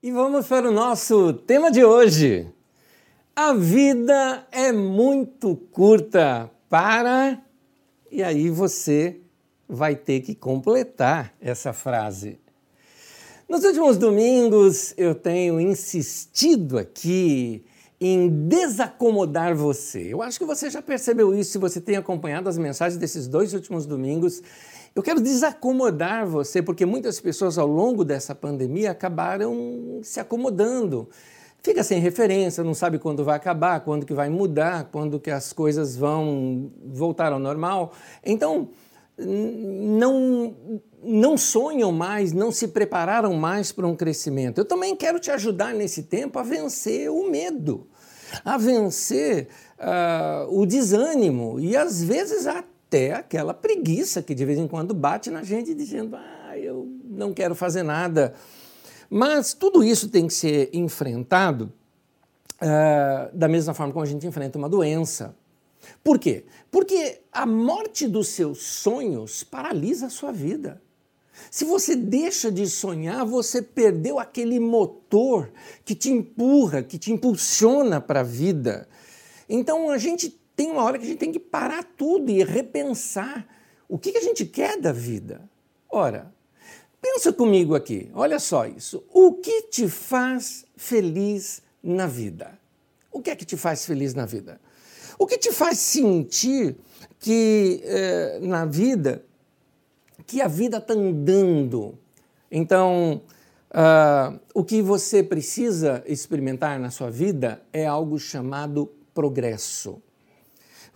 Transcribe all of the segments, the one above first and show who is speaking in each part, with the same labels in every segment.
Speaker 1: E vamos para o nosso tema de hoje. A vida é muito curta para. E aí você vai ter que completar essa frase. Nos últimos domingos eu tenho insistido aqui em desacomodar você. Eu acho que você já percebeu isso se você tem acompanhado as mensagens desses dois últimos domingos. Eu quero desacomodar você, porque muitas pessoas ao longo dessa pandemia acabaram se acomodando. Fica sem referência, não sabe quando vai acabar, quando que vai mudar, quando que as coisas vão voltar ao normal. Então, não, não sonham mais, não se prepararam mais para um crescimento. Eu também quero te ajudar nesse tempo a vencer o medo, a vencer uh, o desânimo e às vezes até aquela preguiça que de vez em quando bate na gente dizendo: ah, eu não quero fazer nada. Mas tudo isso tem que ser enfrentado uh, da mesma forma como a gente enfrenta uma doença. Por quê? Porque a morte dos seus sonhos paralisa a sua vida. Se você deixa de sonhar, você perdeu aquele motor que te empurra, que te impulsiona para a vida. Então a gente tem uma hora que a gente tem que parar tudo e repensar o que a gente quer da vida. Ora, pensa comigo aqui, olha só isso. O que te faz feliz na vida? O que é que te faz feliz na vida? O que te faz sentir que eh, na vida, que a vida está andando? Então, uh, o que você precisa experimentar na sua vida é algo chamado progresso.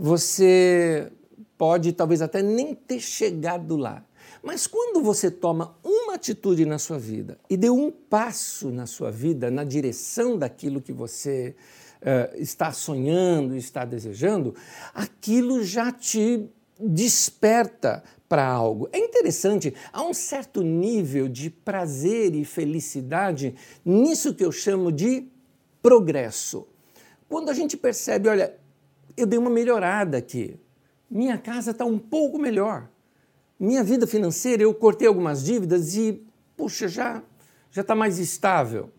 Speaker 1: Você pode talvez até nem ter chegado lá, mas quando você toma uma atitude na sua vida e deu um passo na sua vida na direção daquilo que você uh, está sonhando, está desejando, aquilo já te desperta para algo. É interessante, há um certo nível de prazer e felicidade nisso que eu chamo de progresso. Quando a gente percebe, olha, eu dei uma melhorada aqui, minha casa está um pouco melhor, minha vida financeira, eu cortei algumas dívidas e, puxa, já já está mais estável.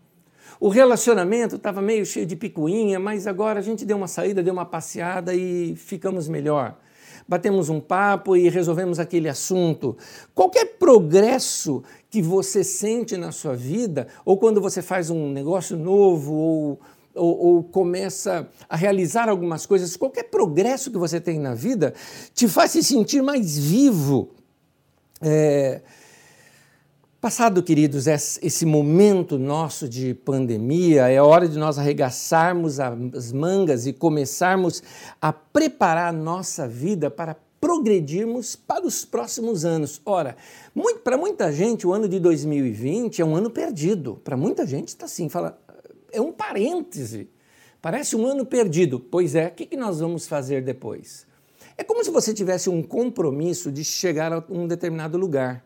Speaker 1: O relacionamento estava meio cheio de picuinha, mas agora a gente deu uma saída, deu uma passeada e ficamos melhor. Batemos um papo e resolvemos aquele assunto. Qualquer progresso que você sente na sua vida, ou quando você faz um negócio novo, ou, ou, ou começa a realizar algumas coisas, qualquer progresso que você tem na vida, te faz se sentir mais vivo. É, Passado, queridos, esse momento nosso de pandemia, é hora de nós arregaçarmos as mangas e começarmos a preparar nossa vida para progredirmos para os próximos anos. Ora, para muita gente, o ano de 2020 é um ano perdido. Para muita gente está assim, fala, é um parêntese. Parece um ano perdido. Pois é, o que, nós vamos fazer depois? É como se você tivesse um compromisso de chegar a um determinado lugar.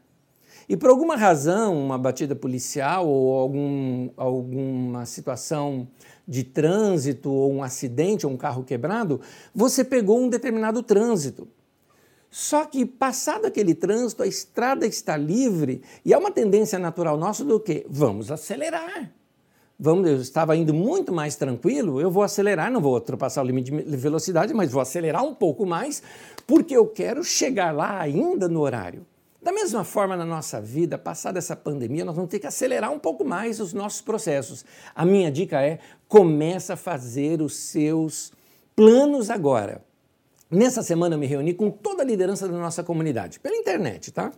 Speaker 1: E por alguma razão, uma batida policial ou algum, alguma situação de trânsito ou um acidente ou um carro quebrado, você pegou um determinado trânsito. Só que passado aquele trânsito, a estrada está livre e é uma tendência natural nossa do que vamos acelerar. Vamos, eu estava indo muito mais tranquilo, eu vou acelerar, não vou ultrapassar o limite de velocidade, mas vou acelerar um pouco mais, porque eu quero chegar lá ainda no horário. Da mesma forma, na nossa vida, passada essa pandemia, nós vamos ter que acelerar um pouco mais os nossos processos. A minha dica é: começa a fazer os seus planos agora. Nessa semana eu me reuni com toda a liderança da nossa comunidade, pela internet, tá?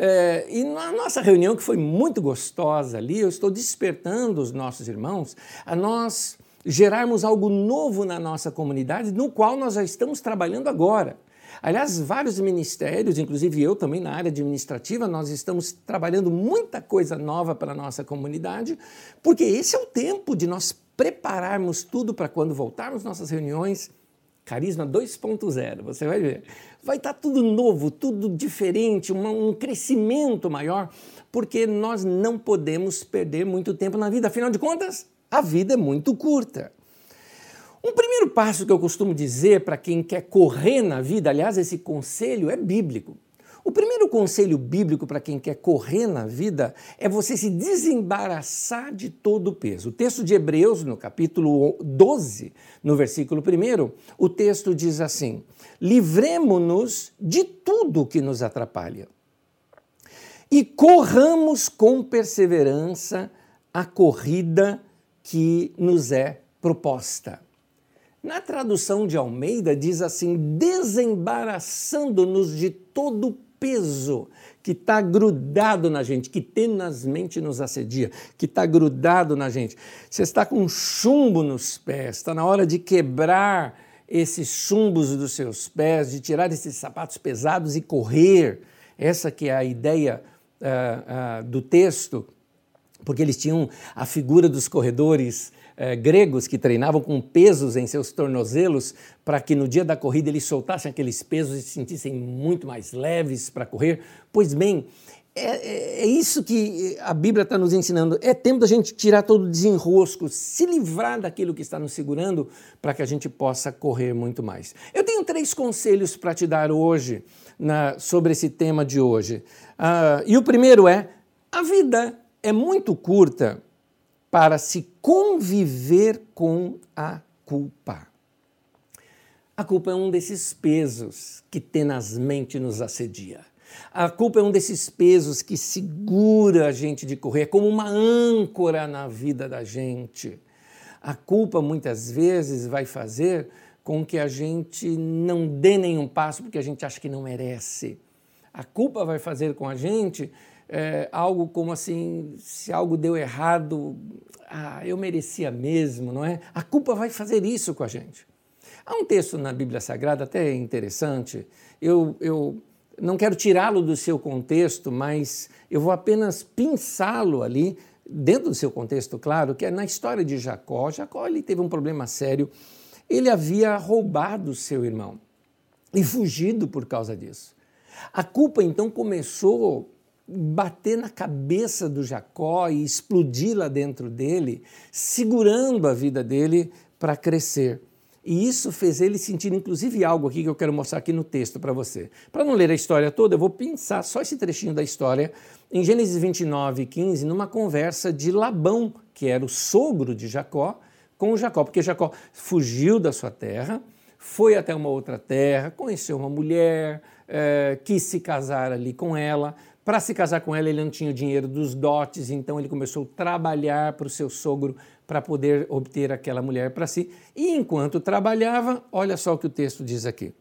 Speaker 1: É, e na nossa reunião, que foi muito gostosa ali, eu estou despertando os nossos irmãos a nós gerarmos algo novo na nossa comunidade, no qual nós já estamos trabalhando agora. Aliás, vários ministérios, inclusive eu também na área administrativa, nós estamos trabalhando muita coisa nova para a nossa comunidade, porque esse é o tempo de nós prepararmos tudo para quando voltarmos nossas reuniões. Carisma 2.0, você vai ver. Vai estar tá tudo novo, tudo diferente, um crescimento maior, porque nós não podemos perder muito tempo na vida. Afinal de contas, a vida é muito curta. Um primeiro passo que eu costumo dizer para quem quer correr na vida, aliás, esse conselho é bíblico. O primeiro conselho bíblico para quem quer correr na vida é você se desembaraçar de todo o peso. O texto de Hebreus, no capítulo 12, no versículo 1, o texto diz assim: Livremo-nos de tudo que nos atrapalha e corramos com perseverança a corrida que nos é proposta. Na tradução de Almeida, diz assim: desembaraçando-nos de todo o peso que está grudado na gente, que tenazmente nos assedia, que está grudado na gente. Você está com chumbo nos pés, está na hora de quebrar esses chumbos dos seus pés, de tirar esses sapatos pesados e correr. Essa que é a ideia uh, uh, do texto, porque eles tinham a figura dos corredores eh, gregos que treinavam com pesos em seus tornozelos para que no dia da corrida eles soltassem aqueles pesos e se sentissem muito mais leves para correr. Pois bem, é, é, é, isso que a Bíblia está nos ensinando. É tempo da gente tirar todo o desenrosco, se livrar daquilo que está nos segurando para que a gente possa correr muito mais. Eu tenho três conselhos para te dar hoje na, sobre esse tema de hoje. Uh, e o primeiro é: a vida é muito curta para se conviver com a culpa. A culpa é um desses pesos que tenazmente nos assedia. A culpa é um desses pesos que segura a gente de correr, é como uma âncora na vida da gente. A culpa muitas vezes vai fazer com que a gente não dê nenhum passo porque a gente acha que não merece. A culpa vai fazer com a gente é, algo como assim, se algo deu errado, ah, eu merecia mesmo, não é? A culpa vai fazer isso com a gente. Há um texto na Bíblia Sagrada até interessante, eu, eu não quero tirá-lo do seu contexto, mas eu vou apenas pensá-lo ali, dentro do seu contexto, claro, que é na história de Jacó. Jacó ele teve um problema sério, ele havia roubado seu irmão e fugido por causa disso. A culpa então começou bater na cabeça do Jacó e explodir lá dentro dele, segurando a vida dele para crescer. E isso fez ele sentir, inclusive, algo aqui que eu quero mostrar aqui no texto para você. Para não ler a história toda, eu vou pensar só esse trechinho da história em Gênesis 29, 15, numa conversa de Labão, que era o sogro de Jacó, com Jacó, porque Jacó fugiu da sua terra, foi até uma outra terra, conheceu uma mulher, é, quis se casar ali com ela, para se casar com ela, ele não tinha o dinheiro dos dotes, então ele começou a trabalhar para o seu sogro para poder obter aquela mulher para si. E enquanto trabalhava, olha só o que o texto diz aqui,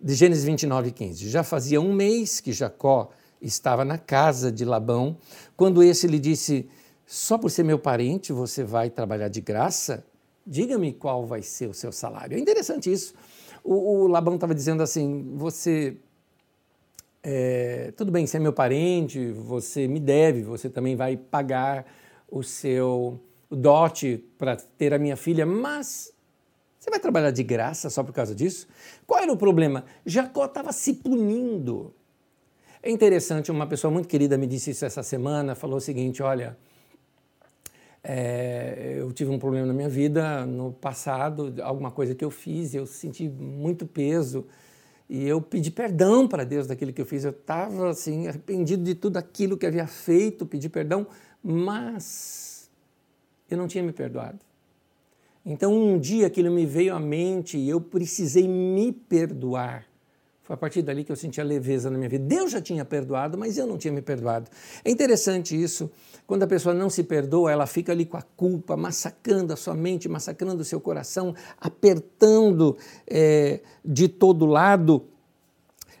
Speaker 1: de Gênesis 29, 15. Já fazia um mês que Jacó estava na casa de Labão, quando esse lhe disse: Só por ser meu parente você vai trabalhar de graça? Diga-me qual vai ser o seu salário. É interessante isso. O, o Labão estava dizendo assim: Você é, tudo bem, você é meu parente, você me deve, você também vai pagar o seu dote para ter a minha filha, mas você vai trabalhar de graça só por causa disso? Qual era o problema? Jacó estava se punindo. É interessante, uma pessoa muito querida me disse isso essa semana, falou o seguinte, olha, é, eu tive um problema na minha vida no passado, alguma coisa que eu fiz, eu senti muito peso, e eu pedi perdão para Deus daquilo que eu fiz. Eu estava assim, arrependido de tudo aquilo que havia feito, pedi perdão, mas eu não tinha me perdoado. Então um dia aquilo me veio à mente e eu precisei me perdoar. Foi a partir dali que eu senti a leveza na minha vida. Deus já tinha perdoado, mas eu não tinha me perdoado. É interessante isso. Quando a pessoa não se perdoa, ela fica ali com a culpa, massacrando a sua mente, massacrando o seu coração, apertando é, de todo lado,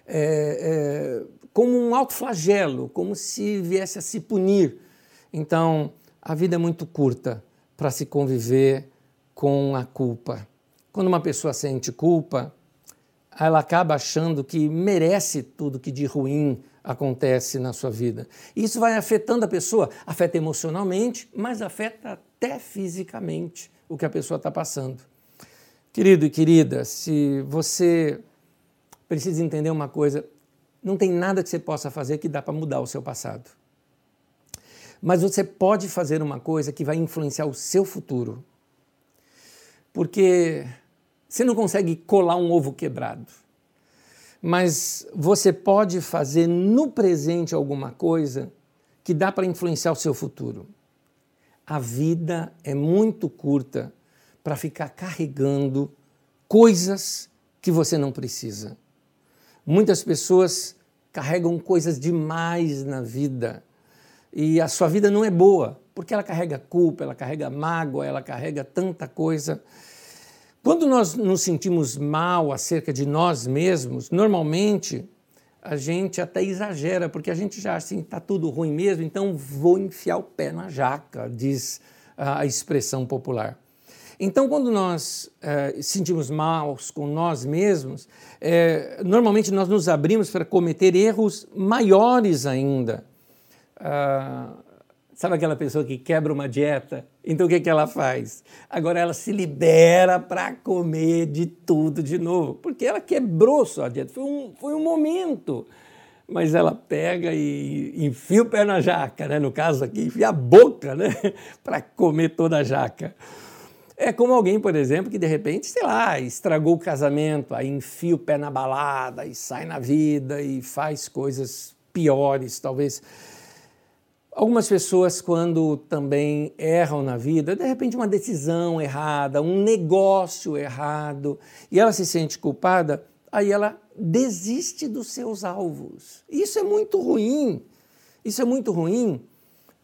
Speaker 1: é, é, como um alto flagelo, como se viesse a se punir. Então, a vida é muito curta para se conviver com a culpa. Quando uma pessoa sente culpa, ela acaba achando que merece tudo que de ruim acontece na sua vida. Isso vai afetando a pessoa, afeta emocionalmente, mas afeta até fisicamente o que a pessoa está passando. Querido e querida, se você precisa entender uma coisa, não tem nada que você possa fazer que dá para mudar o seu passado. Mas você pode fazer uma coisa que vai influenciar o seu futuro. Porque você não consegue colar um ovo quebrado. mas você pode fazer no presente alguma coisa que dá para influenciar o seu futuro. A vida é muito curta para ficar carregando coisas que você não precisa. Muitas pessoas carregam coisas demais na vida e a sua vida não é boa, porque ela carrega culpa, ela carrega mágoa, ela carrega tanta coisa. Quando nós nos sentimos mal acerca de nós mesmos, normalmente a gente até exagera, porque a gente já assim está tudo ruim mesmo, então vou enfiar o pé na jaca, diz a expressão popular. Então, quando nós é, sentimos maus com nós mesmos, é, normalmente nós nos abrimos para cometer erros maiores ainda. Ah, sabe aquela pessoa que quebra uma dieta? Então, o que, que ela faz? Agora ela se libera para comer de tudo de novo, porque ela quebrou sua dieta. Foi um, foi um momento mas ela pega e enfia o pé na jaca, né? no caso aqui, enfia a boca né? para comer toda a jaca. É como alguém, por exemplo, que de repente, sei lá, estragou o casamento, aí enfia o pé na balada e sai na vida e faz coisas piores, talvez. Algumas pessoas, quando também erram na vida, de repente uma decisão errada, um negócio errado, e ela se sente culpada, aí ela desiste dos seus alvos. Isso é muito ruim. Isso é muito ruim,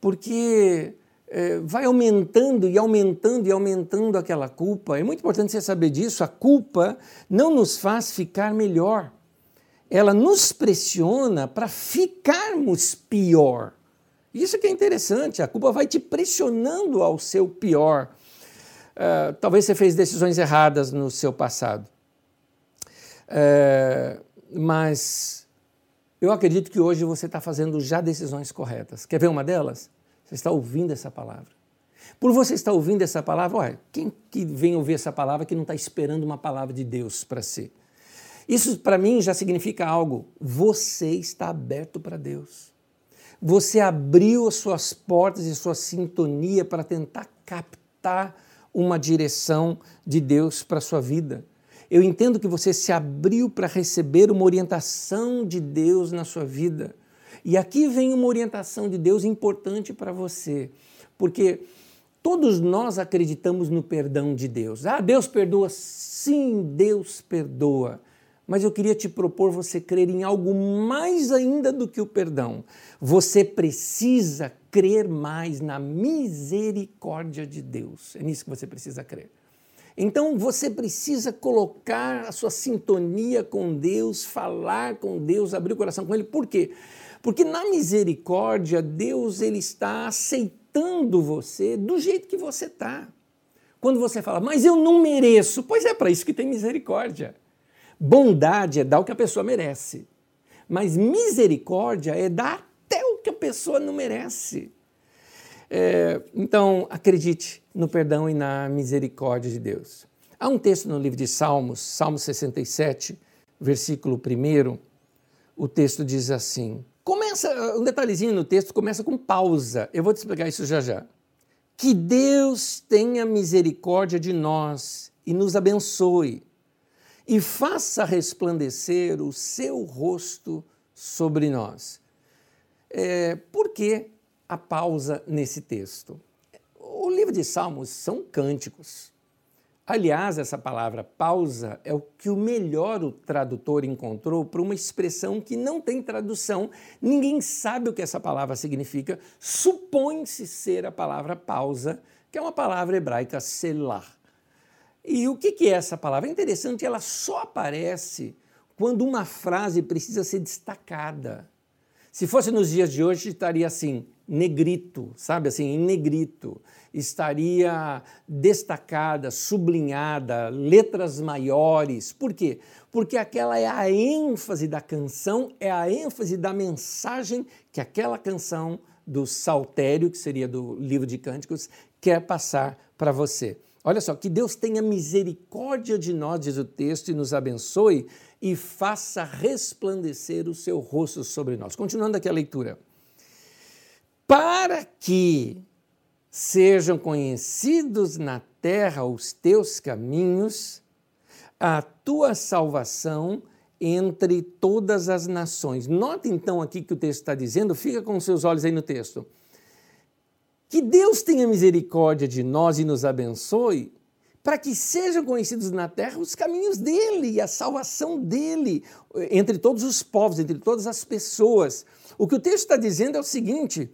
Speaker 1: porque é, vai aumentando e aumentando e aumentando aquela culpa. É muito importante você saber disso. A culpa não nos faz ficar melhor. Ela nos pressiona para ficarmos pior. Isso que é interessante. A culpa vai te pressionando ao seu pior. Uh, talvez você fez decisões erradas no seu passado. Uh, mas eu acredito que hoje você está fazendo já decisões corretas. Quer ver uma delas? Você está ouvindo essa palavra. Por você estar ouvindo essa palavra, olha, quem que vem ouvir essa palavra que não está esperando uma palavra de Deus para si? Isso para mim já significa algo. Você está aberto para Deus. Você abriu as suas portas e sua sintonia para tentar captar uma direção de Deus para a sua vida. Eu entendo que você se abriu para receber uma orientação de Deus na sua vida. E aqui vem uma orientação de Deus importante para você, porque todos nós acreditamos no perdão de Deus. Ah, Deus perdoa? Sim, Deus perdoa. Mas eu queria te propor você crer em algo mais ainda do que o perdão. Você precisa crer mais na misericórdia de Deus. É nisso que você precisa crer. Então você precisa colocar a sua sintonia com Deus, falar com Deus, abrir o coração com Ele. Por quê? Porque na misericórdia, Deus ele está aceitando você do jeito que você está. Quando você fala, mas eu não mereço, pois é para isso que tem misericórdia. Bondade é dar o que a pessoa merece, mas misericórdia é dar até o que a pessoa não merece. É, então, acredite no perdão e na misericórdia de Deus. Há um texto no livro de Salmos, Salmo 67, versículo 1, o texto diz assim: Começa, um detalhezinho no texto, começa com pausa. Eu vou te explicar isso já já. Que Deus tenha misericórdia de nós e nos abençoe e faça resplandecer o seu rosto sobre nós. É, por que a pausa nesse texto? O livro de Salmos são cânticos. Aliás, essa palavra pausa é o que o melhor o tradutor encontrou para uma expressão que não tem tradução. Ninguém sabe o que essa palavra significa. Supõe-se ser a palavra pausa, que é uma palavra hebraica selah. E o que é essa palavra? É interessante, ela só aparece quando uma frase precisa ser destacada. Se fosse nos dias de hoje, estaria assim: negrito, sabe assim, em negrito, estaria destacada, sublinhada, letras maiores. Por quê? Porque aquela é a ênfase da canção, é a ênfase da mensagem que aquela canção do saltério, que seria do livro de cânticos, quer passar para você. Olha só, que Deus tenha misericórdia de nós, diz o texto, e nos abençoe e faça resplandecer o seu rosto sobre nós. Continuando aqui a leitura para que sejam conhecidos na terra os teus caminhos, a tua salvação entre todas as nações. Note então aqui que o texto está dizendo, fica com seus olhos aí no texto. Que Deus tenha misericórdia de nós e nos abençoe, para que sejam conhecidos na terra os caminhos dele e a salvação dele entre todos os povos, entre todas as pessoas. O que o texto está dizendo é o seguinte: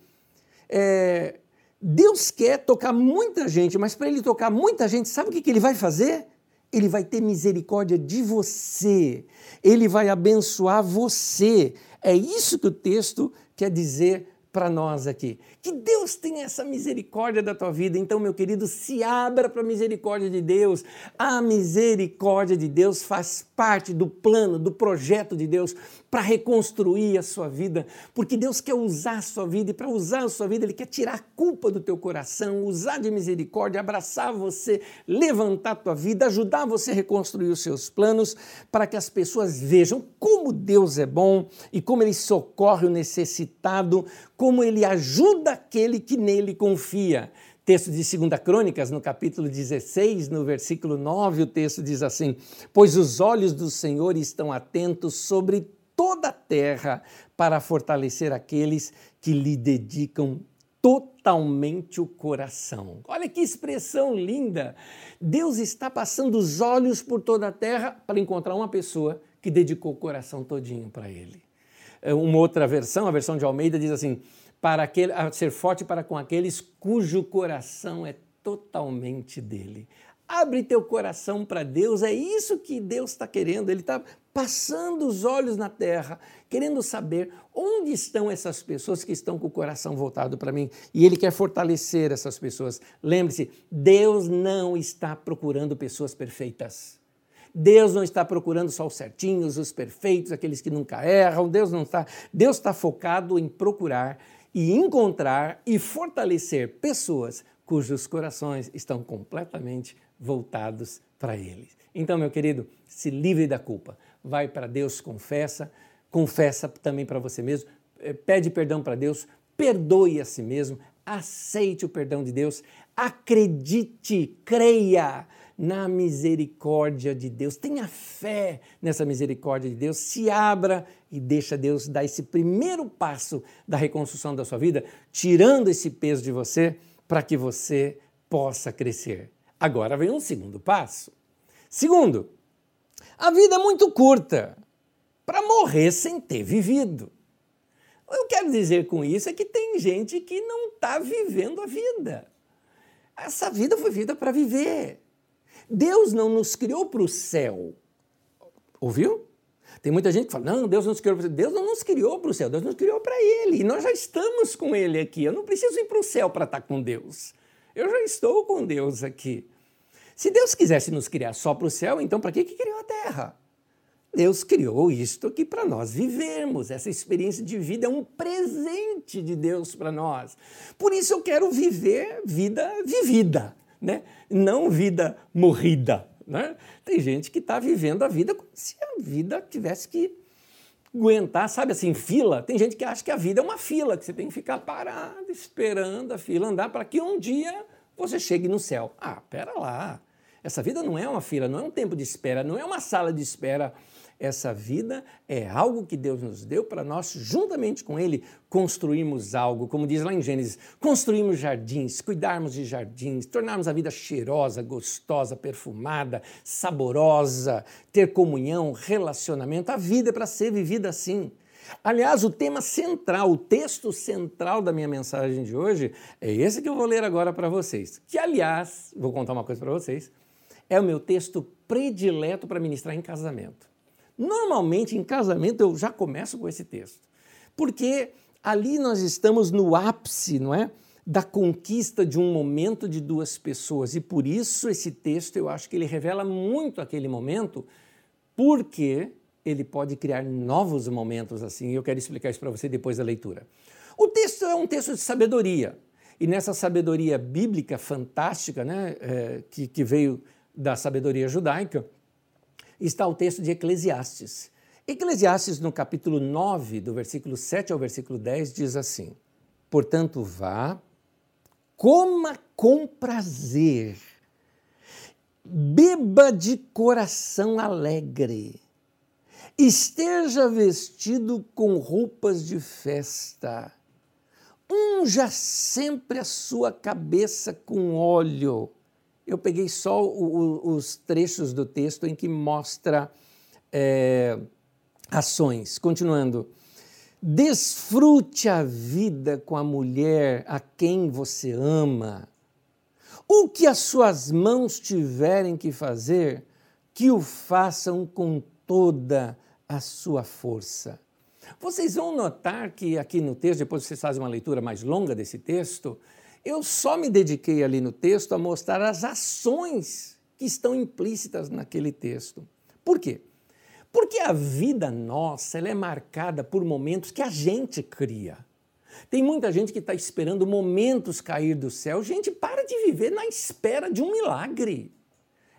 Speaker 1: é, Deus quer tocar muita gente, mas para ele tocar muita gente, sabe o que, que ele vai fazer? Ele vai ter misericórdia de você, ele vai abençoar você. É isso que o texto quer dizer para nós aqui. Que Deus tenha essa misericórdia da tua vida. Então, meu querido, se abra para a misericórdia de Deus. A misericórdia de Deus faz parte do plano, do projeto de Deus para reconstruir a sua vida, porque Deus quer usar a sua vida e para usar a sua vida, Ele quer tirar a culpa do teu coração, usar de misericórdia, abraçar você, levantar a tua vida, ajudar você a reconstruir os seus planos, para que as pessoas vejam como Deus é bom e como Ele socorre o necessitado, como Ele ajuda aquele que nele confia. Texto de 2 Crônicas, no capítulo 16, no versículo 9, o texto diz assim: Pois os olhos do Senhor estão atentos sobre toda a terra para fortalecer aqueles que lhe dedicam totalmente o coração. Olha que expressão linda! Deus está passando os olhos por toda a terra para encontrar uma pessoa que dedicou o coração todinho para ele. É, uma outra versão, a versão de Almeida, diz assim: para aquele, ser forte para com aqueles cujo coração é totalmente dele. Abre teu coração para Deus, é isso que Deus está querendo. Ele está passando os olhos na terra, querendo saber onde estão essas pessoas que estão com o coração voltado para mim. E Ele quer fortalecer essas pessoas. Lembre-se, Deus não está procurando pessoas perfeitas. Deus não está procurando só os certinhos, os perfeitos, aqueles que nunca erram. Deus não está. Deus está focado em procurar e encontrar e fortalecer pessoas cujos corações estão completamente voltados para Ele. Então, meu querido, se livre da culpa. Vai para Deus, confessa, confessa também para você mesmo, eh, pede perdão para Deus, perdoe a si mesmo, aceite o perdão de Deus, acredite, creia na misericórdia de Deus. Tenha fé nessa misericórdia de Deus, se abra e deixa Deus dar esse primeiro passo da reconstrução da sua vida, tirando esse peso de você para que você possa crescer. Agora vem um segundo passo. Segundo, a vida é muito curta para morrer sem ter vivido. Eu quero dizer com isso é que tem gente que não está vivendo a vida. Essa vida foi vida para viver. Deus não nos criou para o céu. Ouviu? Tem muita gente que fala: não, Deus não nos criou para o céu. Deus não nos criou para o céu, Deus nos criou para Ele. E nós já estamos com Ele aqui. Eu não preciso ir para o céu para estar com Deus. Eu já estou com Deus aqui. Se Deus quisesse nos criar só para o céu, então para que, que criou a terra? Deus criou isto aqui para nós vivermos. Essa experiência de vida é um presente de Deus para nós. Por isso eu quero viver vida vivida, né? não vida morrida. Né? Tem gente que está vivendo a vida como se a vida tivesse que aguentar, sabe assim, fila. Tem gente que acha que a vida é uma fila, que você tem que ficar parado, esperando a fila andar para que um dia você chegue no céu. Ah, pera lá. Essa vida não é uma fila, não é um tempo de espera, não é uma sala de espera essa vida é algo que Deus nos deu para nós, juntamente com Ele, construirmos algo, como diz lá em Gênesis, construirmos jardins, cuidarmos de jardins, tornarmos a vida cheirosa, gostosa, perfumada, saborosa, ter comunhão, relacionamento. A vida é para ser vivida assim. Aliás, o tema central, o texto central da minha mensagem de hoje é esse que eu vou ler agora para vocês. Que, aliás, vou contar uma coisa para vocês, é o meu texto predileto para ministrar em casamento. Normalmente, em casamento, eu já começo com esse texto, porque ali nós estamos no ápice, não é? Da conquista de um momento de duas pessoas. E por isso esse texto eu acho que ele revela muito aquele momento, porque ele pode criar novos momentos assim. E eu quero explicar isso para você depois da leitura. O texto é um texto de sabedoria. E nessa sabedoria bíblica fantástica, né, é, que, que veio da sabedoria judaica, está o texto de Eclesiastes. Eclesiastes, no capítulo 9, do versículo 7 ao versículo 10, diz assim: Portanto, vá, coma com prazer, beba de coração alegre, esteja vestido com roupas de festa, unja sempre a sua cabeça com óleo. Eu peguei só o, o, os trechos do texto em que mostra é, ações. Continuando. Desfrute a vida com a mulher a quem você ama. O que as suas mãos tiverem que fazer, que o façam com toda a sua força. Vocês vão notar que aqui no texto, depois vocês fazem uma leitura mais longa desse texto, eu só me dediquei ali no texto a mostrar as ações que estão implícitas naquele texto. Por quê? Porque a vida nossa ela é marcada por momentos que a gente cria. Tem muita gente que está esperando momentos cair do céu. Gente, para de viver na espera de um milagre.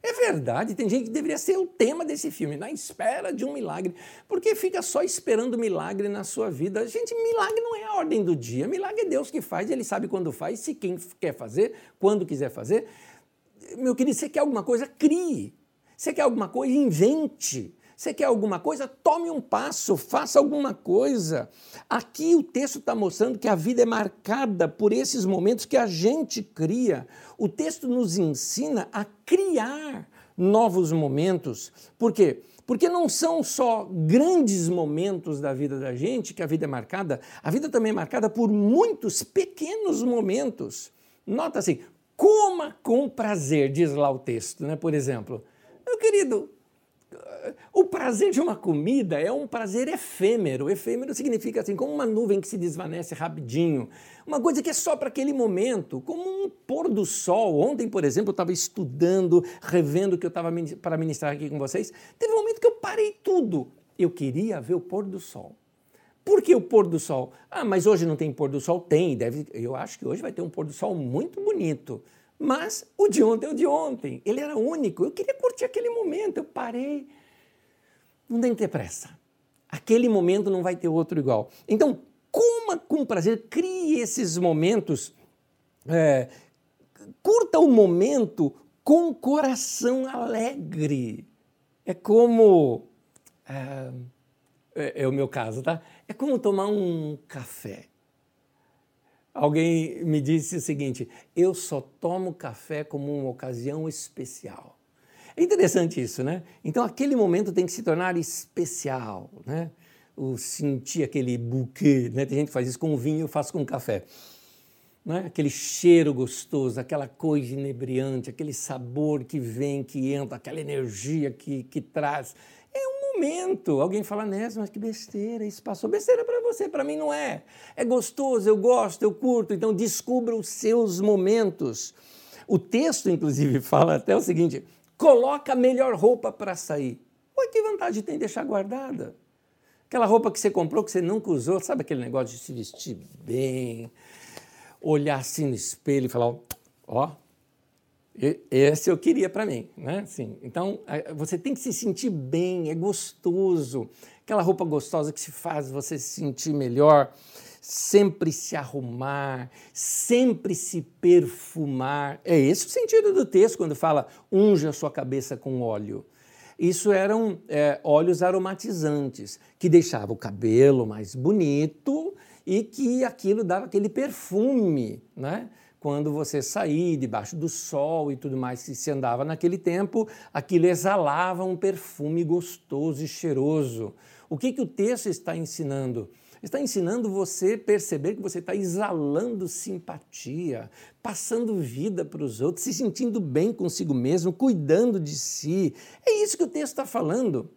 Speaker 1: É verdade, tem gente que deveria ser o tema desse filme, na espera de um milagre, porque fica só esperando milagre na sua vida. Gente, milagre não é a ordem do dia, milagre é Deus que faz, ele sabe quando faz, se quem quer fazer, quando quiser fazer. Meu querido, você quer alguma coisa? Crie. Você quer alguma coisa? Invente. Você quer alguma coisa? Tome um passo, faça alguma coisa. Aqui o texto está mostrando que a vida é marcada por esses momentos que a gente cria. O texto nos ensina a criar novos momentos. Por quê? Porque não são só grandes momentos da vida da gente que a vida é marcada, a vida também é marcada por muitos pequenos momentos. Nota assim, coma com prazer, diz lá o texto, né? Por exemplo, meu querido, o prazer de uma comida é um prazer efêmero. Efêmero significa assim, como uma nuvem que se desvanece rapidinho. Uma coisa que é só para aquele momento, como um pôr do sol. Ontem, por exemplo, eu estava estudando, revendo o que eu estava para ministrar aqui com vocês. Teve um momento que eu parei tudo. Eu queria ver o pôr do sol. Por que o pôr do sol? Ah, mas hoje não tem pôr do sol? Tem, deve, eu acho que hoje vai ter um pôr do sol muito bonito. Mas o de ontem é o de ontem. Ele era único. Eu queria curtir aquele momento. Eu parei. Não tem que ter pressa. Aquele momento não vai ter outro igual. Então, coma com prazer, crie esses momentos. É, curta o momento com coração alegre. É como. É, é, é o meu caso, tá? É como tomar um café. Alguém me disse o seguinte: eu só tomo café como uma ocasião especial. É interessante isso, né? Então aquele momento tem que se tornar especial, né? O sentir aquele buquê, né? Tem gente que faz isso com vinho, eu faço com café. Né? Aquele cheiro gostoso, aquela coisa inebriante, aquele sabor que vem, que entra, aquela energia que, que traz momento. Alguém fala, Nessa, mas que besteira, isso passou. Besteira para você, para mim não é. É gostoso, eu gosto, eu curto. Então descubra os seus momentos. O texto, inclusive, fala até o seguinte: coloca a melhor roupa para sair. Oi, que vantagem tem deixar guardada? Aquela roupa que você comprou, que você nunca usou, sabe aquele negócio de se vestir bem, olhar assim no espelho e falar: ó, esse eu queria para mim, né? Sim. Então, você tem que se sentir bem, é gostoso. Aquela roupa gostosa que se faz você se sentir melhor, sempre se arrumar, sempre se perfumar. É esse o sentido do texto quando fala unja sua cabeça com óleo. Isso eram é, óleos aromatizantes que deixavam o cabelo mais bonito e que aquilo dava aquele perfume, né? quando você saía debaixo do sol e tudo mais que se andava naquele tempo, aquilo exalava um perfume gostoso e cheiroso. O que, que o texto está ensinando? Está ensinando você a perceber que você está exalando simpatia, passando vida para os outros, se sentindo bem consigo mesmo, cuidando de si. É isso que o texto está falando.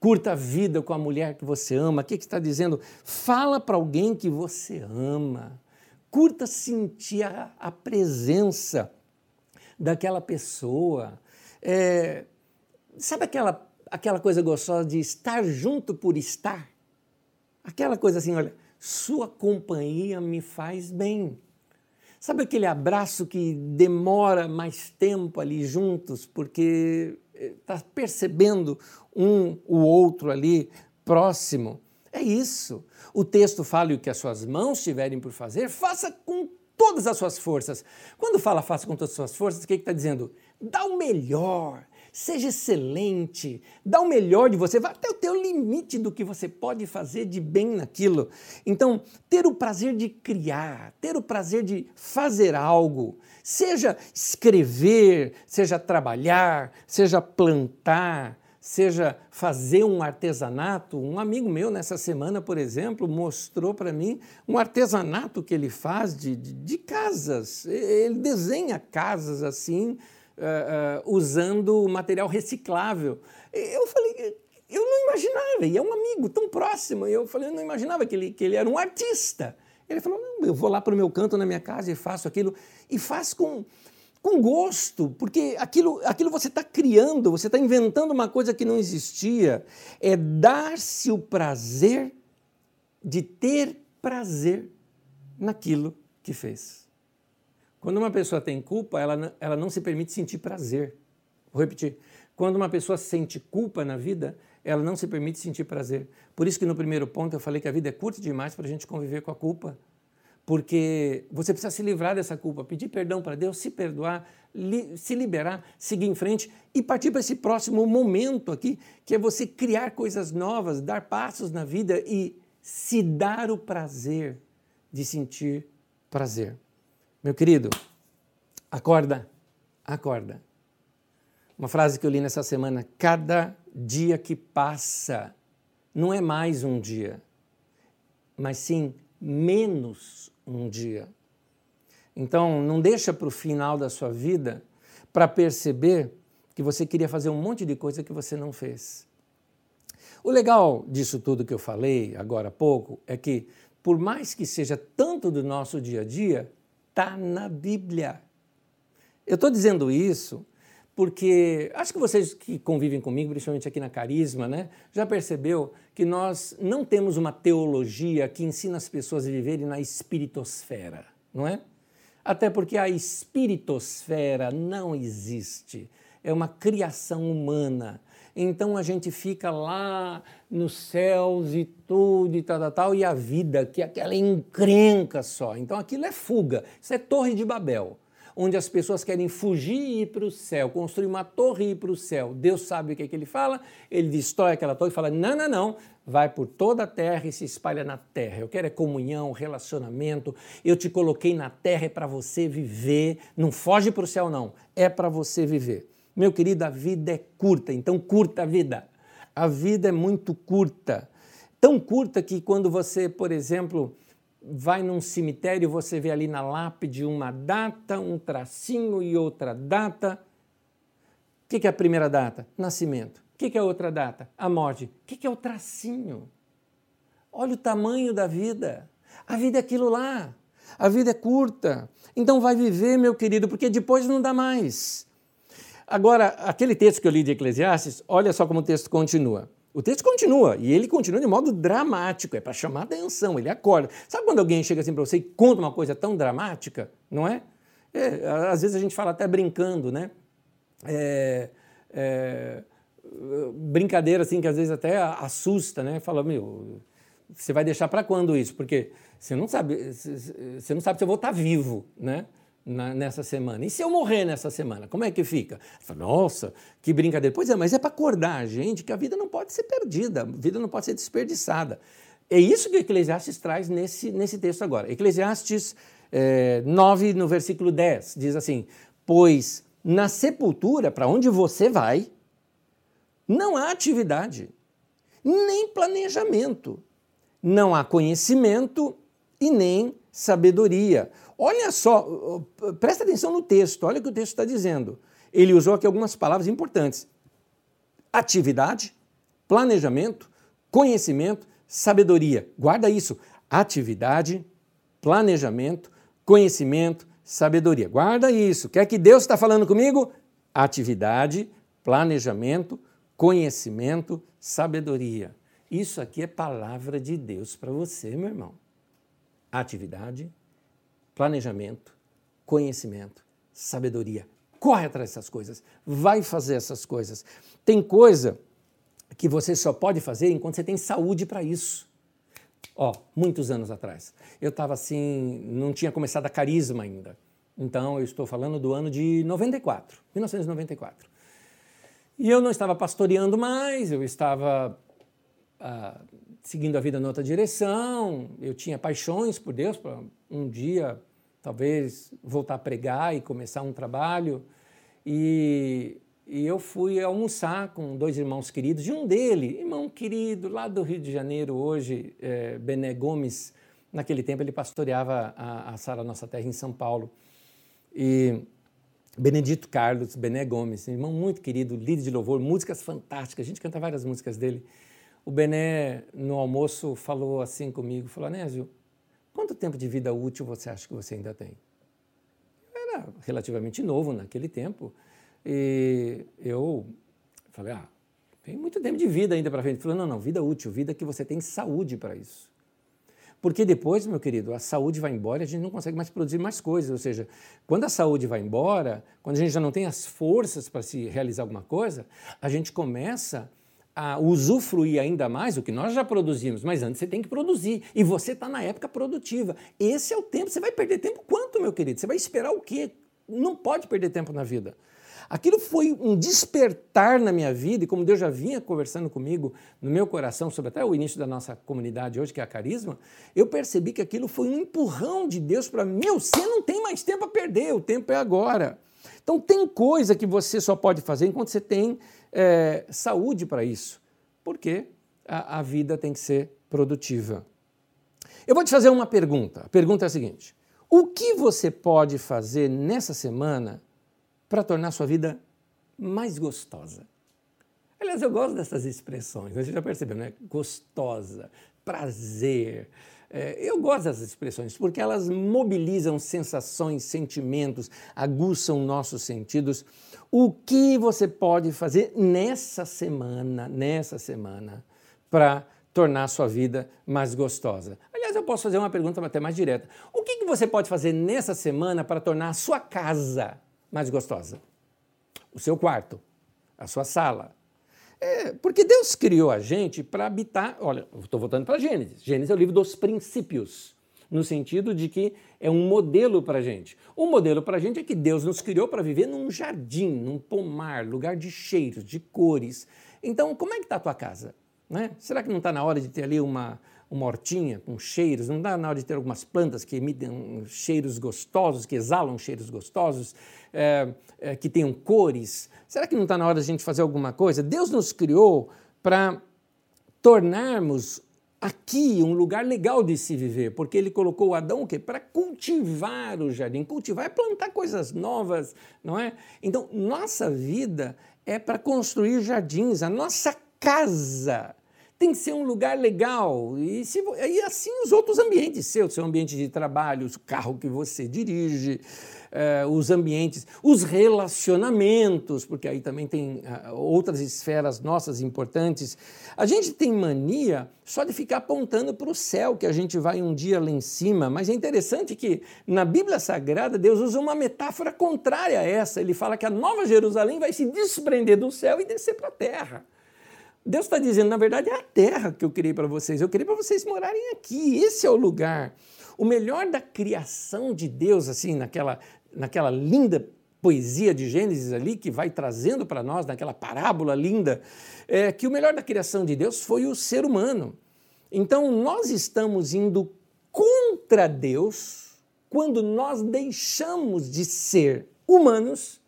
Speaker 1: Curta a vida com a mulher que você ama. O que, que está dizendo? Fala para alguém que você ama curta sentir a, a presença daquela pessoa. É, sabe aquela, aquela coisa gostosa de estar junto por estar? Aquela coisa assim, olha, sua companhia me faz bem. Sabe aquele abraço que demora mais tempo ali juntos, porque está eh, percebendo um o outro ali próximo? É isso. O texto fala o que as suas mãos tiverem por fazer, faça com todas as suas forças. Quando fala faça com todas as suas forças, o que está dizendo? Dá o melhor, seja excelente, dá o melhor de você, vá até o teu limite do que você pode fazer de bem naquilo. Então, ter o prazer de criar, ter o prazer de fazer algo, seja escrever, seja trabalhar, seja plantar, seja fazer um artesanato. Um amigo meu, nessa semana, por exemplo, mostrou para mim um artesanato que ele faz de, de, de, casas. Ele desenha casas assim, uh, usando material reciclável. Eu falei, eu não imaginava, e é um amigo tão próximo, eu falei, eu não imaginava que ele, que ele era um artista. Ele falou, eu vou lá para o meu canto na minha casa e faço aquilo, e faz com com gosto, porque aquilo, aquilo você está criando, você está inventando uma coisa que não existia. É dar-se o prazer de ter prazer naquilo que fez. Quando uma pessoa tem culpa, ela, ela não se permite sentir prazer. Vou repetir. Quando uma pessoa sente culpa na vida, ela não se permite sentir prazer. Por isso que no primeiro ponto eu falei que a vida é curta demais para a gente conviver com a culpa porque você precisa se livrar dessa culpa, pedir perdão para Deus, se perdoar, li, se liberar, seguir em frente e partir para esse próximo momento aqui, que é você criar coisas novas, dar passos na vida e se dar o prazer de sentir prazer. Meu querido, acorda, acorda. Uma frase que eu li nessa semana: cada dia que passa não é mais um dia, mas sim menos um dia. Então, não deixa para o final da sua vida para perceber que você queria fazer um monte de coisa que você não fez. O legal disso tudo que eu falei agora há pouco é que, por mais que seja tanto do nosso dia a dia, está na Bíblia. Eu estou dizendo isso porque acho que vocês que convivem comigo, principalmente aqui na Carisma, né, já percebeu que nós não temos uma teologia que ensina as pessoas a viverem na espiritosfera, não é? Até porque a espiritosfera não existe, é uma criação humana. Então a gente fica lá nos céus e tudo e tal, tal, tal, e a vida, que é aquela encrenca só. Então aquilo é fuga, isso é Torre de Babel onde as pessoas querem fugir e ir para o céu, construir uma torre e ir para o céu. Deus sabe o que, é que ele fala, ele destrói aquela torre e fala: não, não, não, vai por toda a terra e se espalha na terra. Eu quero é comunhão, relacionamento. Eu te coloquei na terra é para você viver. Não foge para o céu, não. É para você viver. Meu querido, a vida é curta, então curta a vida. A vida é muito curta. Tão curta que quando você, por exemplo, vai num cemitério, você vê ali na lápide uma data, um tracinho e outra data. O que é a primeira data? Nascimento. O que é a outra data? A morte. O que é o tracinho? Olha o tamanho da vida. A vida é aquilo lá. A vida é curta. Então vai viver, meu querido, porque depois não dá mais. Agora, aquele texto que eu li de Eclesiastes, olha só como o texto continua. O texto continua, e ele continua de modo dramático, é para chamar atenção, ele acorda. Sabe quando alguém chega assim para você e conta uma coisa tão dramática, não é? é? Às vezes a gente fala até brincando, né? É, é, brincadeira assim que às vezes até assusta, né? Fala, meu, você vai deixar para quando isso? Porque você não sabe, você não sabe se eu vou estar vivo, né? Na, nessa semana? E se eu morrer nessa semana, como é que fica? Falo, Nossa, que brincadeira. Pois é, mas é para acordar a gente que a vida não pode ser perdida, a vida não pode ser desperdiçada. É isso que Eclesiastes traz nesse, nesse texto agora. Eclesiastes é, 9, no versículo 10, diz assim: Pois na sepultura, para onde você vai, não há atividade, nem planejamento, não há conhecimento e nem sabedoria. Olha só, presta atenção no texto, olha o que o texto está dizendo. Ele usou aqui algumas palavras importantes: atividade, planejamento, conhecimento, sabedoria. Guarda isso. Atividade, planejamento, conhecimento, sabedoria. Guarda isso. Quer que Deus está falando comigo? Atividade, planejamento, conhecimento, sabedoria. Isso aqui é palavra de Deus para você, meu irmão. Atividade, planejamento, conhecimento, sabedoria. Corre atrás dessas coisas, vai fazer essas coisas. Tem coisa que você só pode fazer enquanto você tem saúde para isso. Ó, muitos anos atrás. Eu estava assim, não tinha começado a carisma ainda. Então, eu estou falando do ano de 94, 1994. E eu não estava pastoreando mais, eu estava ah, seguindo a vida em outra direção, eu tinha paixões por Deus para um dia talvez voltar a pregar e começar um trabalho. E, e eu fui almoçar com dois irmãos queridos, e um dele, irmão querido, lá do Rio de Janeiro, hoje, é, Bené Gomes, naquele tempo ele pastoreava a, a Sara Nossa Terra em São Paulo. E Benedito Carlos Bené Gomes, irmão muito querido, líder de louvor, músicas fantásticas, a gente canta várias músicas dele. O Bené, no almoço, falou assim comigo, falou, Anésio, quanto tempo de vida útil você acha que você ainda tem? Eu era relativamente novo naquele tempo, e eu falei, ah, tem muito tempo de vida ainda para frente. Ele falou, não, não, vida útil, vida que você tem saúde para isso. Porque depois, meu querido, a saúde vai embora e a gente não consegue mais produzir mais coisas. Ou seja, quando a saúde vai embora, quando a gente já não tem as forças para se realizar alguma coisa, a gente começa a usufruir ainda mais o que nós já produzimos, mas antes você tem que produzir. E você está na época produtiva. Esse é o tempo. Você vai perder tempo quanto, meu querido? Você vai esperar o quê? Não pode perder tempo na vida. Aquilo foi um despertar na minha vida, e como Deus já vinha conversando comigo no meu coração sobre até o início da nossa comunidade hoje, que é a Carisma, eu percebi que aquilo foi um empurrão de Deus para mim. Meu, você não tem mais tempo a perder, o tempo é agora. Então, tem coisa que você só pode fazer enquanto você tem é, saúde para isso, porque a, a vida tem que ser produtiva. Eu vou te fazer uma pergunta. A pergunta é a seguinte: o que você pode fazer nessa semana para tornar sua vida mais gostosa. Aliás, eu gosto dessas expressões, você já percebeu, né? Gostosa, prazer. É, eu gosto dessas expressões porque elas mobilizam sensações, sentimentos, aguçam nossos sentidos. O que você pode fazer nessa semana, nessa semana, para tornar a sua vida mais gostosa? Aliás, eu posso fazer uma pergunta até mais direta. O que, que você pode fazer nessa semana para tornar a sua casa mais gostosa? O seu quarto, a sua sala. É, porque Deus criou a gente para habitar. Olha, estou voltando para Gênesis. Gênesis é o livro dos princípios, no sentido de que é um modelo para a gente. O modelo para a gente é que Deus nos criou para viver num jardim, num pomar, lugar de cheiros, de cores. Então, como é que está a tua casa? Né? Será que não está na hora de ter ali uma, uma hortinha com cheiros, não dá na hora de ter algumas plantas que emitem cheiros gostosos, que exalam cheiros gostosos, é, é, que tenham cores? Será que não está na hora de a gente fazer alguma coisa? Deus nos criou para tornarmos aqui um lugar legal de se viver, porque ele colocou Adão o quê? Para cultivar o jardim. Cultivar é plantar coisas novas, não é? Então, nossa vida é para construir jardins, a nossa casa tem que ser um lugar legal. E, se, e assim os outros ambientes seus, seu ambiente de trabalho, o carro que você dirige, eh, os ambientes, os relacionamentos, porque aí também tem uh, outras esferas nossas importantes. A gente tem mania só de ficar apontando para o céu, que a gente vai um dia lá em cima, mas é interessante que na Bíblia Sagrada Deus usa uma metáfora contrária a essa. Ele fala que a Nova Jerusalém vai se desprender do céu e descer para a terra. Deus está dizendo, na verdade, é a terra que eu criei para vocês. Eu criei para vocês morarem aqui. Esse é o lugar. O melhor da criação de Deus, assim, naquela, naquela linda poesia de Gênesis ali, que vai trazendo para nós, naquela parábola linda, é que o melhor da criação de Deus foi o ser humano. Então, nós estamos indo contra Deus quando nós deixamos de ser humanos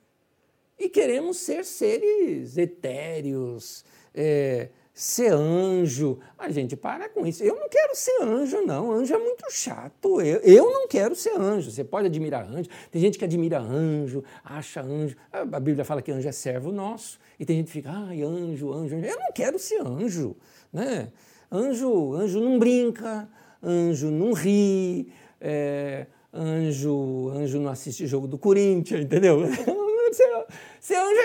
Speaker 1: e queremos ser seres etéreos, é, ser anjo. A gente para com isso. Eu não quero ser anjo, não. Anjo é muito chato. Eu, eu não quero ser anjo. Você pode admirar anjo. Tem gente que admira anjo, acha anjo. A Bíblia fala que anjo é servo nosso. E tem gente que fica, ai, anjo, anjo, anjo. Eu não quero ser anjo. Né? Anjo, anjo não brinca, anjo não ri, é, anjo, anjo não assiste jogo do Corinthians, entendeu?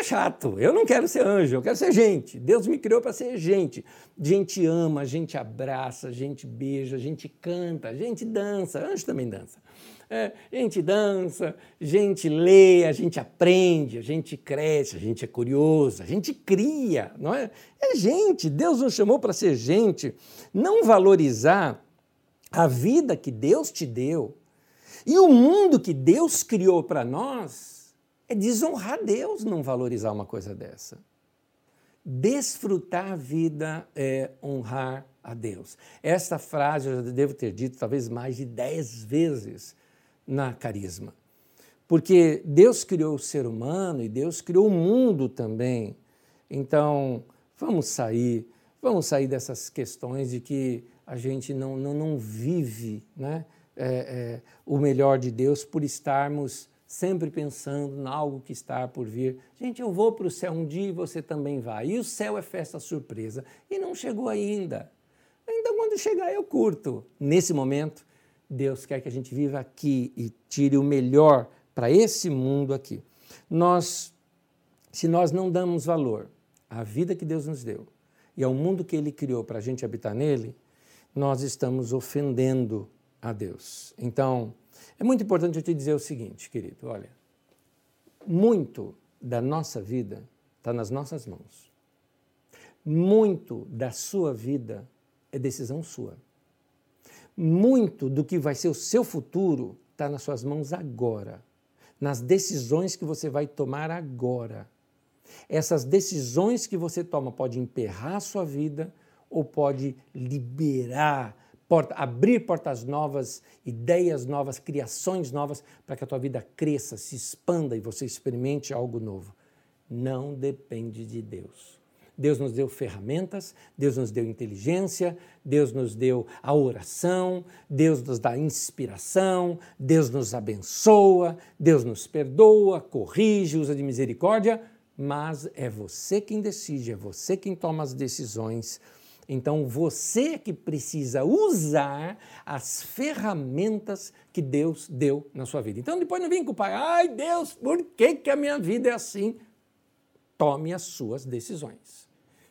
Speaker 1: Chato. Eu não quero ser anjo, eu quero ser gente. Deus me criou para ser gente. Gente ama, gente abraça, gente beija, gente canta, gente dança. Anjo também dança. É, gente dança, gente lê, a gente aprende, a gente cresce, a gente é curioso, a gente cria, não é? É gente. Deus nos chamou para ser gente. Não valorizar a vida que Deus te deu e o mundo que Deus criou para nós é desonrar Deus não valorizar uma coisa dessa. Desfrutar a vida é honrar a Deus. Esta frase eu já devo ter dito talvez mais de dez vezes na carisma. Porque Deus criou o ser humano e Deus criou o mundo também. Então, vamos sair, vamos sair dessas questões de que a gente não, não, não vive né, é, é, o melhor de Deus por estarmos sempre pensando em algo que está por vir. Gente, eu vou para o céu um dia e você também vai. E o céu é festa surpresa. E não chegou ainda. Ainda quando chegar eu curto. Nesse momento, Deus quer que a gente viva aqui e tire o melhor para esse mundo aqui. Nós, se nós não damos valor à vida que Deus nos deu e ao mundo que Ele criou para a gente habitar nele, nós estamos ofendendo a Deus. Então, é muito importante eu te dizer o seguinte, querido: olha, muito da nossa vida está nas nossas mãos. Muito da sua vida é decisão sua. Muito do que vai ser o seu futuro está nas suas mãos agora, nas decisões que você vai tomar agora. Essas decisões que você toma pode emperrar a sua vida ou pode liberar, porta, abrir portas novas, ideias novas, criações novas para que a tua vida cresça, se expanda e você experimente algo novo. Não depende de Deus. Deus nos deu ferramentas, Deus nos deu inteligência, Deus nos deu a oração, Deus nos dá inspiração, Deus nos abençoa, Deus nos perdoa, corrige, usa de misericórdia, mas é você quem decide, é você quem toma as decisões. Então você que precisa usar as ferramentas que Deus deu na sua vida. Então depois não vem com o pai, ai Deus, por que, que a minha vida é assim? Tome as suas decisões.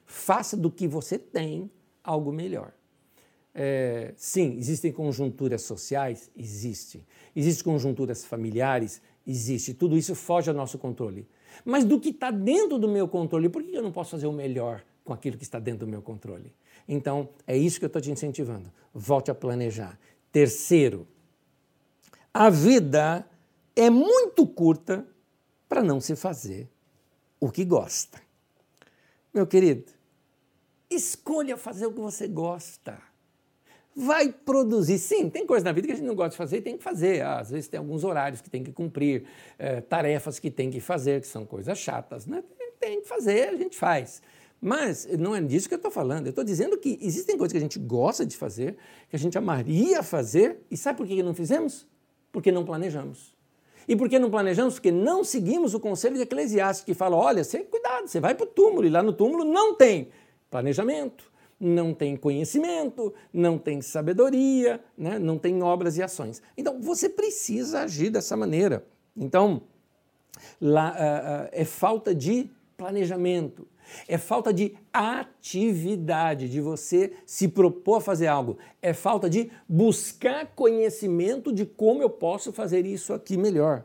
Speaker 1: Faça do que você tem algo melhor. É, sim, existem conjunturas sociais? Existe. Existem conjunturas familiares? Existe. Tudo isso foge ao nosso controle. Mas do que está dentro do meu controle, por que eu não posso fazer o melhor com aquilo que está dentro do meu controle? Então, é isso que eu estou te incentivando. Volte a planejar. Terceiro, a vida é muito curta para não se fazer o que gosta. Meu querido, escolha fazer o que você gosta. Vai produzir. Sim, tem coisa na vida que a gente não gosta de fazer e tem que fazer. às vezes tem alguns horários que tem que cumprir, é, tarefas que tem que fazer, que são coisas chatas. Né? Tem que fazer, a gente faz. Mas não é disso que eu estou falando. Eu estou dizendo que existem coisas que a gente gosta de fazer, que a gente amaria fazer, e sabe por que não fizemos? Porque não planejamos. E por que não planejamos? Porque não seguimos o conselho de Eclesiastes, que fala: olha, você, cuidado, você vai para o túmulo, e lá no túmulo não tem planejamento, não tem conhecimento, não tem sabedoria, né? não tem obras e ações. Então você precisa agir dessa maneira. Então, lá, uh, uh, é falta de planejamento, é falta de atividade, de você se propor a fazer algo. É falta de buscar conhecimento de como eu posso fazer isso aqui melhor.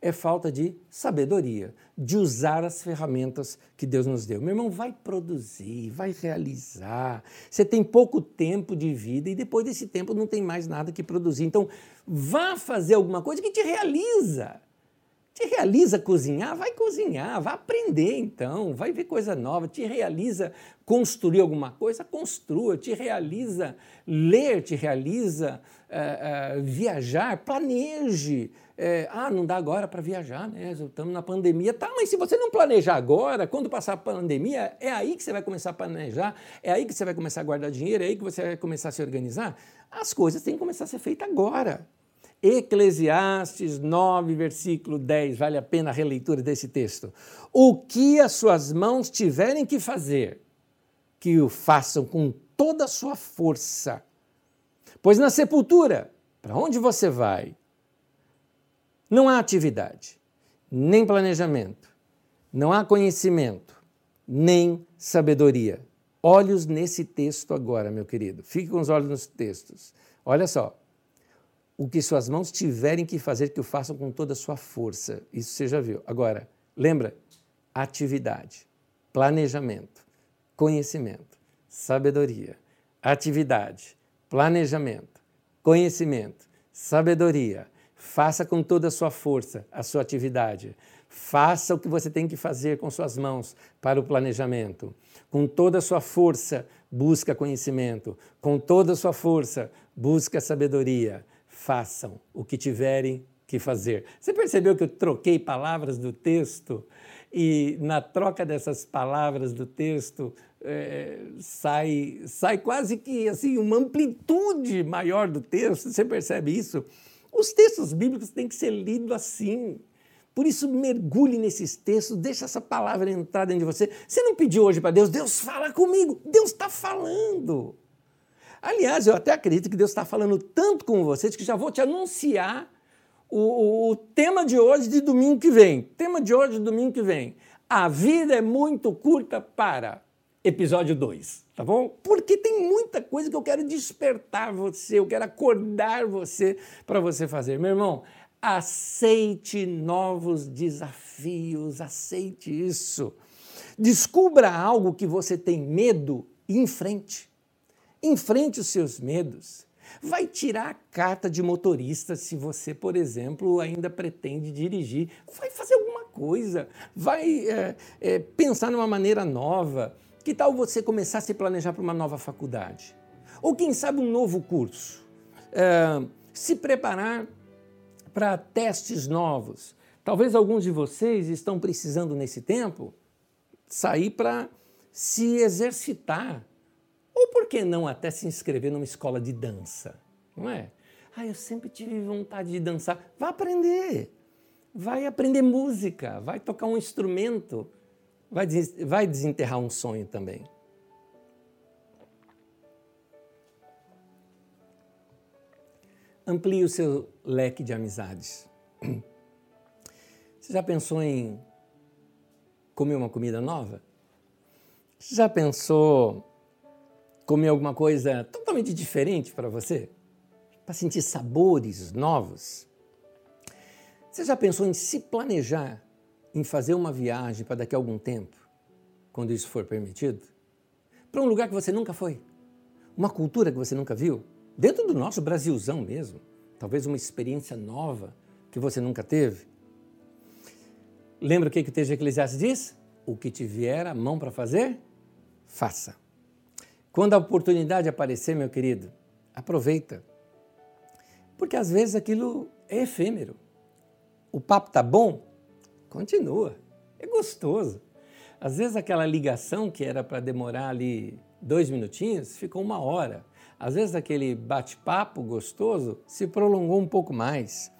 Speaker 1: É falta de sabedoria, de usar as ferramentas que Deus nos deu. Meu irmão, vai produzir, vai realizar. Você tem pouco tempo de vida e depois desse tempo não tem mais nada que produzir. Então, vá fazer alguma coisa que te realiza. Te realiza cozinhar? Vai cozinhar, vai aprender então, vai ver coisa nova. Te realiza construir alguma coisa? Construa. Te realiza ler, te realiza uh, uh, viajar? Planeje. É, ah, não dá agora para viajar, né? Estamos na pandemia. Tá, mas se você não planejar agora, quando passar a pandemia, é aí que você vai começar a planejar, é aí que você vai começar a guardar dinheiro, é aí que você vai começar a se organizar. As coisas têm que começar a ser feitas agora. Eclesiastes 9, versículo 10, vale a pena a releitura desse texto. O que as suas mãos tiverem que fazer, que o façam com toda a sua força. Pois na sepultura, para onde você vai, não há atividade, nem planejamento, não há conhecimento, nem sabedoria. Olhos nesse texto agora, meu querido. Fique com os olhos nos textos. Olha só o que suas mãos tiverem que fazer, que o façam com toda a sua força. Isso você já viu. Agora, lembra? Atividade, planejamento, conhecimento, sabedoria. Atividade, planejamento, conhecimento, sabedoria. Faça com toda a sua força a sua atividade. Faça o que você tem que fazer com suas mãos para o planejamento. Com toda a sua força, busca conhecimento. Com toda a sua força, busca sabedoria. Façam o que tiverem que fazer. Você percebeu que eu troquei palavras do texto? E na troca dessas palavras do texto, é, sai, sai quase que assim uma amplitude maior do texto. Você percebe isso? Os textos bíblicos têm que ser lidos assim. Por isso, mergulhe nesses textos, deixa essa palavra entrar dentro de você. Você não pediu hoje para Deus, Deus fala comigo. Deus está falando. Aliás, eu até acredito que Deus está falando tanto com vocês que já vou te anunciar o, o, o, tema de hoje de domingo que vem. Tema de hoje de domingo que vem. A vida é muito curta para episódio 2, tá bom? Porque tem muita coisa que eu quero despertar você, eu quero acordar você para você fazer. Meu irmão, aceite novos desafios, aceite isso. Descubra algo que você tem medo e enfrente. Enfrente os seus medos. Vai tirar a carta de motorista se você, por exemplo, ainda pretende dirigir. Vai fazer alguma coisa. Vai é, é, pensar numa maneira nova que tal você começar a se planejar para uma nova faculdade? Ou quem sabe um novo curso? É, se preparar para testes novos. Talvez alguns de vocês estão precisando nesse tempo sair para se exercitar. Ou por que não até se inscrever numa escola de dança? Não é? Ah, eu sempre tive vontade de dançar. Vá aprender. Vai aprender música, vai tocar um instrumento, vai, vai desenterrar um sonho também. Amplie o seu leque de amizades. Você já pensou em comer uma comida nova? Você já pensou comer alguma coisa totalmente diferente para você? Para sentir sabores novos? Você já pensou em se planejar em fazer uma viagem para daqui a algum tempo, quando isso for permitido, para um lugar que você nunca foi, uma cultura que você nunca viu, dentro do nosso Brasilzão mesmo, talvez uma experiência nova que você nunca teve. Lembra o que, que o texto de Eclesiastes diz? O que te vier a mão para fazer, faça. Quando a oportunidade aparecer, meu querido, aproveita. Porque às vezes aquilo é efêmero. O papo tá bom, Continua. É gostoso. Às vezes aquela ligação que era para demorar ali dois minutinhos ficou uma hora. Às vezes aquele bate-papo gostoso se prolongou um pouco mais.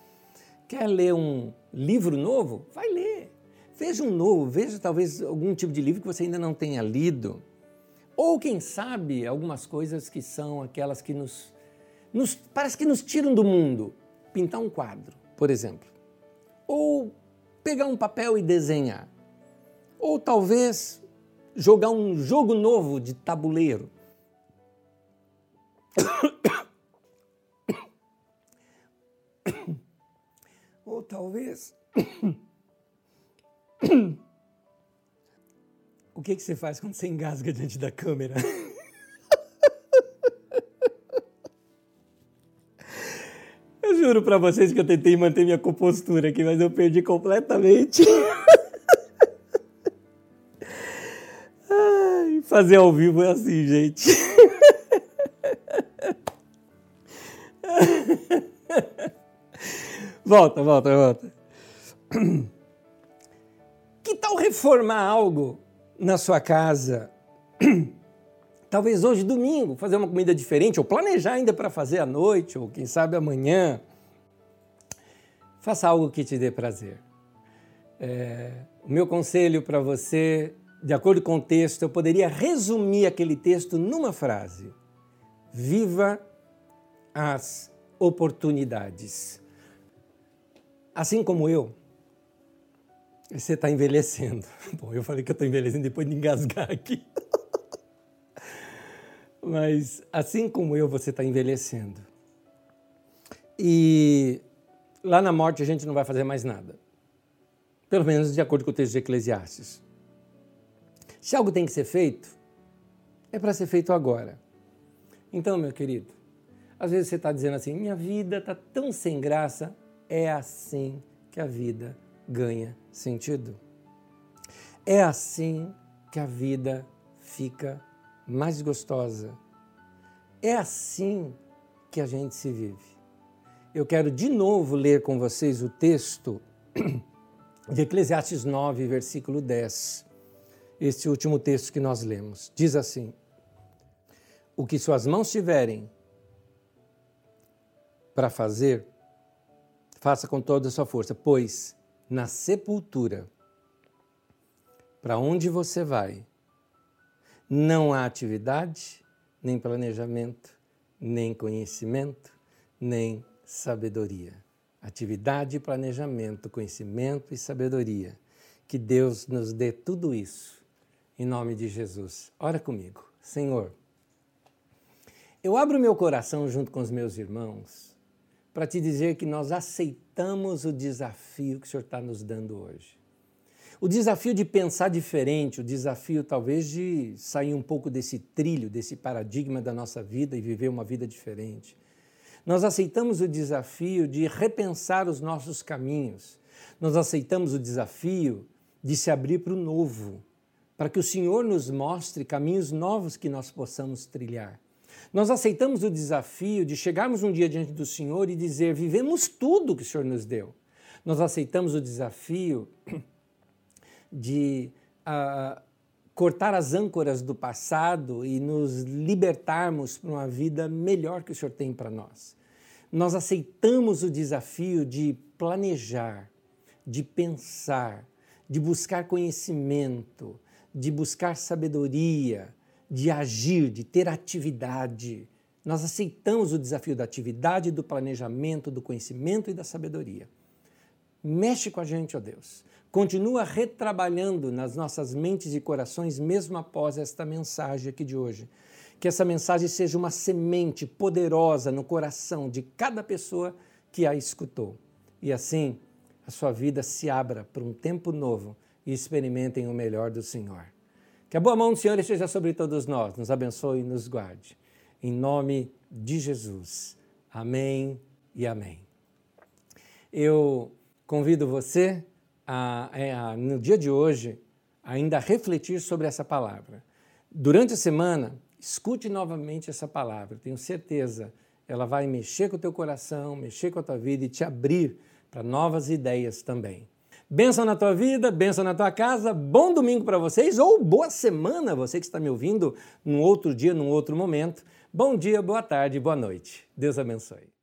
Speaker 1: Quer ler um livro novo? Vai ler. Veja um novo, veja talvez algum tipo de livro que você ainda não tenha lido. Ou quem sabe algumas coisas que são aquelas que nos, nos parece que nos tiram do mundo. Pintar um quadro, por exemplo. Ou pegar um papel e desenhar. Ou talvez jogar um jogo novo de tabuleiro. Ou talvez. O que, que você faz quando você engasga diante da câmera? juro para vocês que eu tentei manter minha compostura aqui, mas eu perdi completamente. Ai, fazer ao vivo é assim, gente. volta, volta, volta. Que tal reformar algo na sua casa? Talvez hoje, domingo, fazer uma comida diferente, ou planejar ainda para fazer à noite, ou quem sabe amanhã. Faça algo que te dê prazer. É, o meu conselho para você, de acordo com o texto, eu poderia resumir aquele texto numa frase: Viva as oportunidades. Assim como eu, você está envelhecendo. Bom, eu falei que eu estou envelhecendo depois de engasgar aqui. Mas assim como eu, você está envelhecendo. E lá na morte a gente não vai fazer mais nada. Pelo menos de acordo com o texto de Eclesiastes. Se algo tem que ser feito, é para ser feito agora. Então, meu querido, às vezes você está dizendo assim: minha vida está tão sem graça. É assim que a vida ganha sentido. É assim que a vida fica mais gostosa. É assim que a gente se vive. Eu quero de novo ler com vocês o texto de Eclesiastes 9, versículo 10. Este último texto que nós lemos. Diz assim: O que suas mãos tiverem para fazer, faça com toda a sua força, pois na sepultura, para onde você vai, não há atividade, nem planejamento, nem conhecimento, nem sabedoria. Atividade, planejamento, conhecimento e sabedoria. Que Deus nos dê tudo isso. Em nome de Jesus. Ora comigo. Senhor, eu abro meu coração junto com os meus irmãos para te dizer que nós aceitamos o desafio que o Senhor está nos dando hoje. O desafio de pensar diferente, o desafio talvez de sair um pouco desse trilho, desse paradigma da nossa vida e viver uma vida diferente. Nós aceitamos o desafio de repensar os nossos caminhos. Nós aceitamos o desafio de se abrir para o novo, para que o Senhor nos mostre caminhos novos que nós possamos trilhar. Nós aceitamos o desafio de chegarmos um dia diante do Senhor e dizer: vivemos tudo que o Senhor nos deu. Nós aceitamos o desafio de uh, cortar as âncoras do passado e nos libertarmos para uma vida melhor que o Senhor tem para nós. Nós aceitamos o desafio de planejar, de pensar, de buscar conhecimento, de buscar sabedoria, de agir, de ter atividade. Nós aceitamos o desafio da atividade, do planejamento, do conhecimento e da sabedoria. Mexe com a gente, ó Deus. Continua retrabalhando nas nossas mentes e corações, mesmo após esta mensagem aqui de hoje. Que essa mensagem seja uma semente poderosa no coração de cada pessoa que a escutou. E assim, a sua vida se abra para um tempo novo e experimentem o melhor do Senhor. Que a boa mão do Senhor esteja sobre todos nós, nos abençoe e nos guarde. Em nome de Jesus. Amém e amém. Eu convido você a, é, a, no dia de hoje, ainda refletir sobre essa palavra. Durante a semana, escute novamente essa palavra. Tenho certeza, ela vai mexer com o teu coração, mexer com a tua vida e te abrir para novas ideias também. Benção na tua vida, benção na tua casa, bom domingo para vocês ou boa semana, você que está me ouvindo num outro dia, num outro momento. Bom dia, boa tarde, boa noite. Deus abençoe.